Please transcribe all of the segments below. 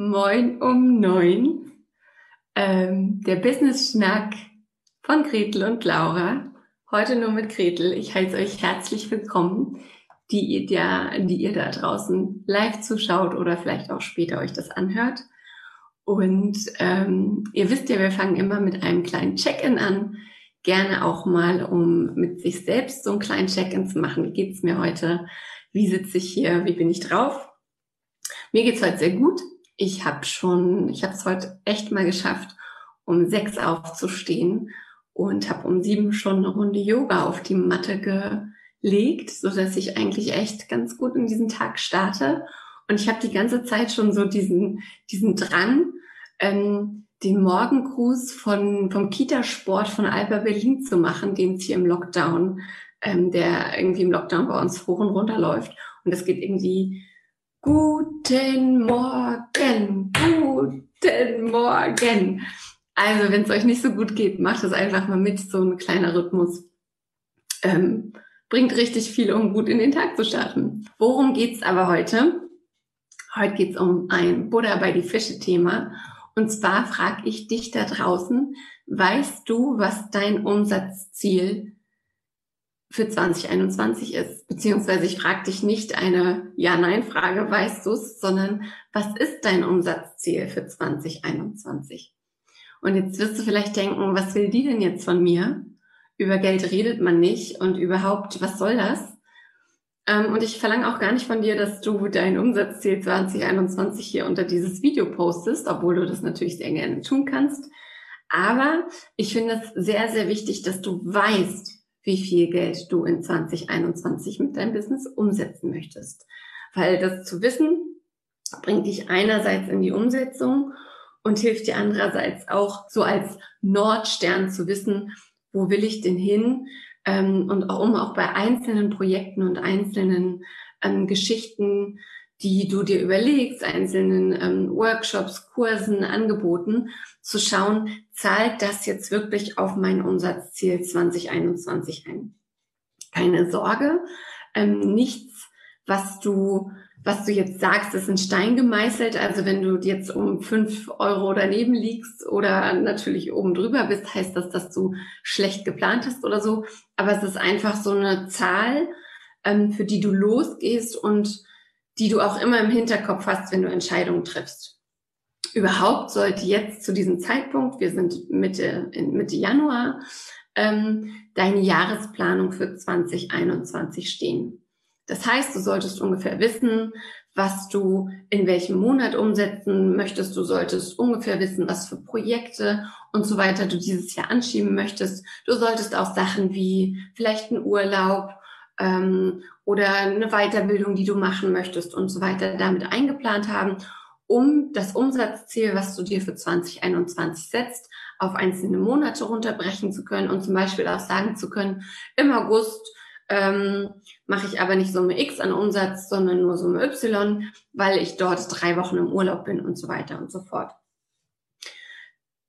Moin um neun. Ähm, der Business-Schnack von Gretel und Laura. Heute nur mit Gretel. Ich heiße euch herzlich willkommen, die ihr, da, die ihr da draußen live zuschaut oder vielleicht auch später euch das anhört. Und ähm, ihr wisst ja, wir fangen immer mit einem kleinen Check-in an gerne auch mal, um mit sich selbst so einen kleinen Check-in zu machen. Wie geht's mir heute? Wie sitze ich hier? Wie bin ich drauf? Mir geht's heute sehr gut. Ich habe schon, ich habe es heute echt mal geschafft, um sechs aufzustehen und habe um sieben schon eine Runde Yoga auf die Matte gelegt, so dass ich eigentlich echt ganz gut in diesen Tag starte. Und ich habe die ganze Zeit schon so diesen diesen Drang, ähm, den Morgengruß von, vom Kitasport von Alba Berlin zu machen, den es hier im Lockdown, ähm, der irgendwie im Lockdown bei uns hoch und runter läuft. Und das geht irgendwie Guten Morgen, guten Morgen. Also, wenn es euch nicht so gut geht, macht es einfach mal mit, so ein kleiner Rhythmus. Ähm, bringt richtig viel, um gut in den Tag zu starten. Worum geht's aber heute? Heute geht's um ein Buddha bei die Fische Thema. Und zwar frage ich dich da draußen, weißt du, was dein Umsatzziel für 2021 ist? Beziehungsweise ich frage dich nicht eine Ja-Nein-Frage, weißt du es, sondern was ist dein Umsatzziel für 2021? Und jetzt wirst du vielleicht denken, was will die denn jetzt von mir? Über Geld redet man nicht und überhaupt, was soll das? Ähm, und ich verlange auch gar nicht von dir, dass du dein Umsatzziel 2021 hier unter dieses Video postest, obwohl du das natürlich sehr gerne tun kannst. Aber ich finde es sehr, sehr wichtig, dass du weißt, wie viel Geld du in 2021 mit deinem Business umsetzen möchtest. Weil das zu wissen, bringt dich einerseits in die Umsetzung und hilft dir andererseits auch so als Nordstern zu wissen, wo will ich denn hin? ähm, und auch, um auch bei einzelnen Projekten und einzelnen ähm, Geschichten, die du dir überlegst, einzelnen ähm, Workshops, Kursen, Angeboten, zu schauen, zahlt das jetzt wirklich auf mein Umsatzziel 2021 ein? Keine Sorge, ähm, nichts, was du was du jetzt sagst, ist in Stein gemeißelt. Also wenn du jetzt um fünf Euro daneben liegst oder natürlich oben drüber bist, heißt das, dass du schlecht geplant hast oder so. Aber es ist einfach so eine Zahl, ähm, für die du losgehst und die du auch immer im Hinterkopf hast, wenn du Entscheidungen triffst. Überhaupt sollte jetzt zu diesem Zeitpunkt, wir sind Mitte, Mitte Januar, ähm, deine Jahresplanung für 2021 stehen. Das heißt, du solltest ungefähr wissen, was du in welchem Monat umsetzen möchtest. Du solltest ungefähr wissen, was für Projekte und so weiter du dieses Jahr anschieben möchtest. Du solltest auch Sachen wie vielleicht einen Urlaub ähm, oder eine Weiterbildung, die du machen möchtest und so weiter damit eingeplant haben, um das Umsatzziel, was du dir für 2021 setzt, auf einzelne Monate runterbrechen zu können und zum Beispiel auch sagen zu können, im August ähm, mache ich aber nicht Summe X an Umsatz, sondern nur Summe Y, weil ich dort drei Wochen im Urlaub bin und so weiter und so fort.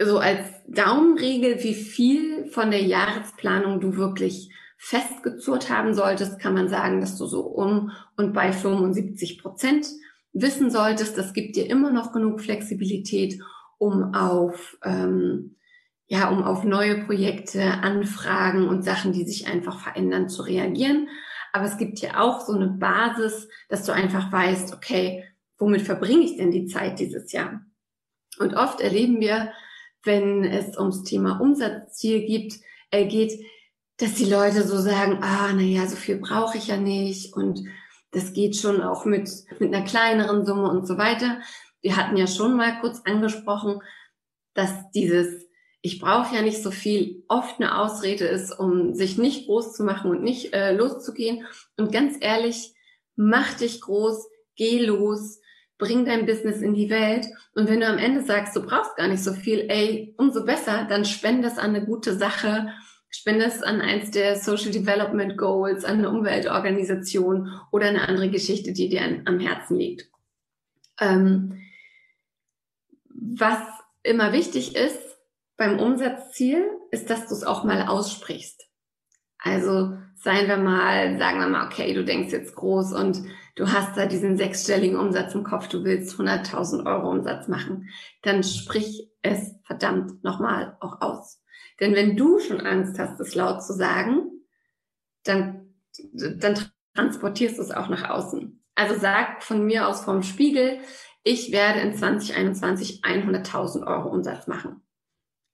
So als Daumenregel, wie viel von der Jahresplanung du wirklich festgezurrt haben solltest, kann man sagen, dass du so um und bei 75 Prozent wissen solltest. Das gibt dir immer noch genug Flexibilität, um auf ähm, ja, um auf neue Projekte, Anfragen und Sachen, die sich einfach verändern, zu reagieren. Aber es gibt ja auch so eine Basis, dass du einfach weißt, okay, womit verbringe ich denn die Zeit dieses Jahr? Und oft erleben wir, wenn es ums Thema Umsatzziel gibt, äh, geht, dass die Leute so sagen, ah, na ja, so viel brauche ich ja nicht und das geht schon auch mit, mit einer kleineren Summe und so weiter. Wir hatten ja schon mal kurz angesprochen, dass dieses ich brauche ja nicht so viel, oft eine Ausrede ist, um sich nicht groß zu machen und nicht äh, loszugehen. Und ganz ehrlich, mach dich groß, geh los, bring dein Business in die Welt. Und wenn du am Ende sagst, du brauchst gar nicht so viel, ey, umso besser, dann spende es an eine gute Sache, spende es an eins der Social Development Goals, an eine Umweltorganisation oder eine andere Geschichte, die dir an, am Herzen liegt. Ähm, was immer wichtig ist, beim Umsatzziel ist, dass du es auch mal aussprichst. Also seien wir mal, sagen wir mal, okay, du denkst jetzt groß und du hast da diesen sechsstelligen Umsatz im Kopf, du willst 100.000 Euro Umsatz machen, dann sprich es verdammt nochmal auch aus. Denn wenn du schon Angst hast, es laut zu sagen, dann, dann transportierst du es auch nach außen. Also sag von mir aus vom Spiegel, ich werde in 2021 100.000 Euro Umsatz machen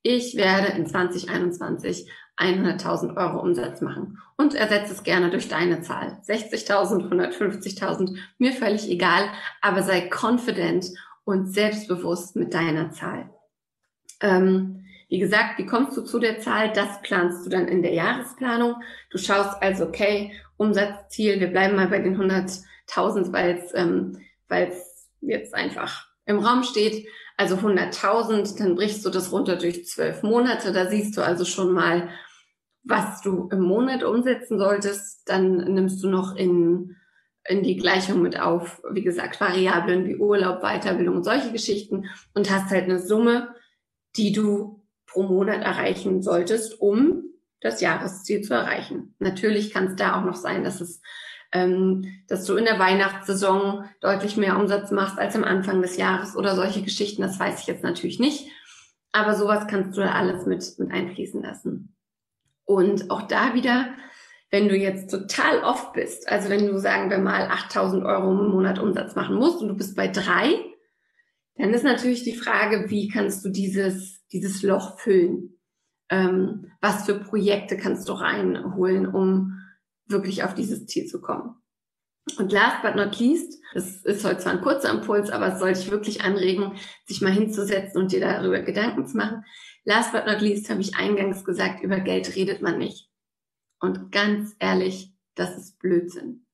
ich werde in 2021 100.000 Euro Umsatz machen und ersetze es gerne durch deine Zahl. 60.000, 150.000, mir völlig egal, aber sei confident und selbstbewusst mit deiner Zahl. Ähm, wie gesagt, wie kommst du zu der Zahl? Das planst du dann in der Jahresplanung. Du schaust also, okay, Umsatzziel, wir bleiben mal bei den 100.000, weil es ähm, weil's jetzt einfach im Raum steht. Also 100.000, dann brichst du das runter durch zwölf Monate. Da siehst du also schon mal, was du im Monat umsetzen solltest. Dann nimmst du noch in, in die Gleichung mit auf, wie gesagt, Variablen wie Urlaub, Weiterbildung und solche Geschichten und hast halt eine Summe, die du pro Monat erreichen solltest, um das Jahresziel zu erreichen. Natürlich kann es da auch noch sein, dass es ähm, dass du in der Weihnachtssaison deutlich mehr Umsatz machst als am Anfang des Jahres oder solche Geschichten. Das weiß ich jetzt natürlich nicht. Aber sowas kannst du da alles mit, mit einfließen lassen. Und auch da wieder, wenn du jetzt total oft bist, also wenn du sagen wir mal 8000 Euro im Monat Umsatz machen musst und du bist bei drei, dann ist natürlich die Frage, wie kannst du dieses, dieses Loch füllen? Ähm, was für Projekte kannst du reinholen, um wirklich auf dieses Ziel zu kommen. Und last but not least, das ist heute zwar ein kurzer Impuls, aber es soll dich wirklich anregen, sich mal hinzusetzen und dir darüber Gedanken zu machen. Last but not least habe ich eingangs gesagt, über Geld redet man nicht. Und ganz ehrlich, das ist Blödsinn.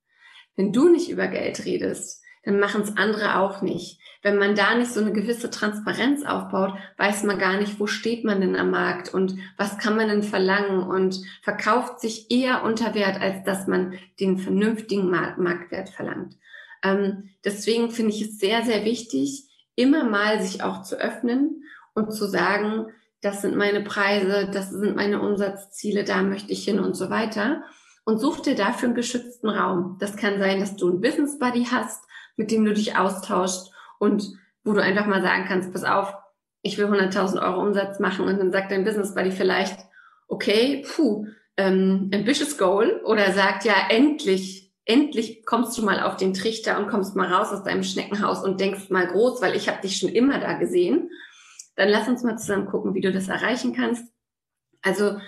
Wenn du nicht über Geld redest, dann machen es andere auch nicht. Wenn man da nicht so eine gewisse Transparenz aufbaut, weiß man gar nicht, wo steht man denn am Markt und was kann man denn verlangen und verkauft sich eher unter Wert, als dass man den vernünftigen Marktwert verlangt. Ähm, deswegen finde ich es sehr, sehr wichtig, immer mal sich auch zu öffnen und zu sagen, das sind meine Preise, das sind meine Umsatzziele, da möchte ich hin und so weiter. Und such dir dafür einen geschützten Raum. Das kann sein, dass du einen Business Buddy hast, mit dem du dich austauschst und wo du einfach mal sagen kannst, pass auf, ich will 100.000 Euro Umsatz machen und dann sagt dein Business Buddy vielleicht, okay, puh, ähm, ambitious goal oder sagt ja, endlich, endlich kommst du mal auf den Trichter und kommst mal raus aus deinem Schneckenhaus und denkst mal groß, weil ich habe dich schon immer da gesehen. Dann lass uns mal zusammen gucken, wie du das erreichen kannst. Also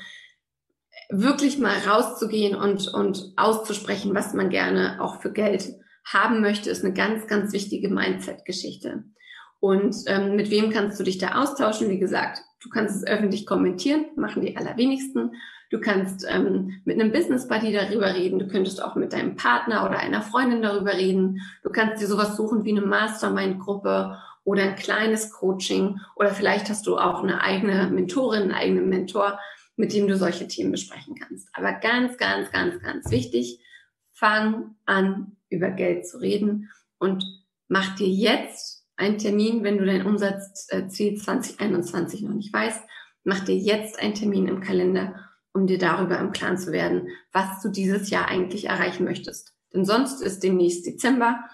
wirklich mal rauszugehen und, und auszusprechen, was man gerne auch für Geld haben möchte, ist eine ganz, ganz wichtige Mindset-Geschichte. Und ähm, mit wem kannst du dich da austauschen? Wie gesagt, du kannst es öffentlich kommentieren, machen die allerwenigsten. Du kannst ähm, mit einem Business Buddy darüber reden. Du könntest auch mit deinem Partner oder einer Freundin darüber reden. Du kannst dir sowas suchen wie eine Mastermind-Gruppe oder ein kleines Coaching oder vielleicht hast du auch eine eigene Mentorin, einen eigenen Mentor, mit dem du solche Themen besprechen kannst. Aber ganz, ganz, ganz, ganz wichtig, fang an, über Geld zu reden und mach dir jetzt einen Termin, wenn du dein Umsatzziel 2021 noch nicht weißt, mach dir jetzt einen Termin im Kalender, um dir darüber im Klaren zu werden, was du dieses Jahr eigentlich erreichen möchtest. Denn sonst ist demnächst Dezember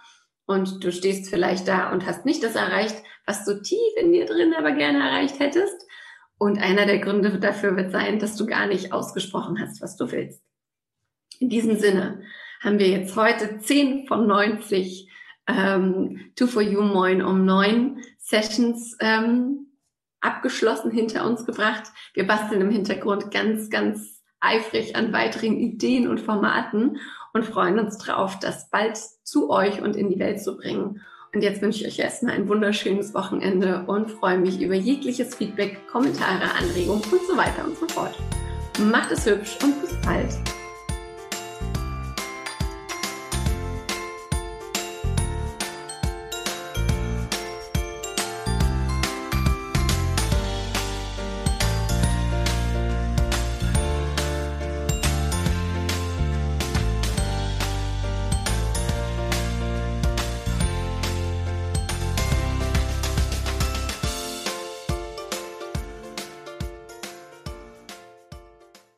und du stehst vielleicht da und hast nicht das erreicht, was du tief in dir drin aber gerne erreicht hättest. Und einer der Gründe dafür wird sein, dass du gar nicht ausgesprochen hast, was du willst. In diesem Sinne, haben wir jetzt heute 10 von 90 ähm, Two for You Moin um 9 Sessions ähm, abgeschlossen hinter uns gebracht. Wir basteln im Hintergrund ganz, ganz eifrig an weiteren Ideen und Formaten und freuen uns drauf, das bald zu euch und in die Welt zu bringen. Und jetzt wünsche ich euch erstmal ein wunderschönes Wochenende und freue mich über jegliches Feedback, Kommentare, Anregungen und so weiter und so fort. Macht es hübsch und bis bald.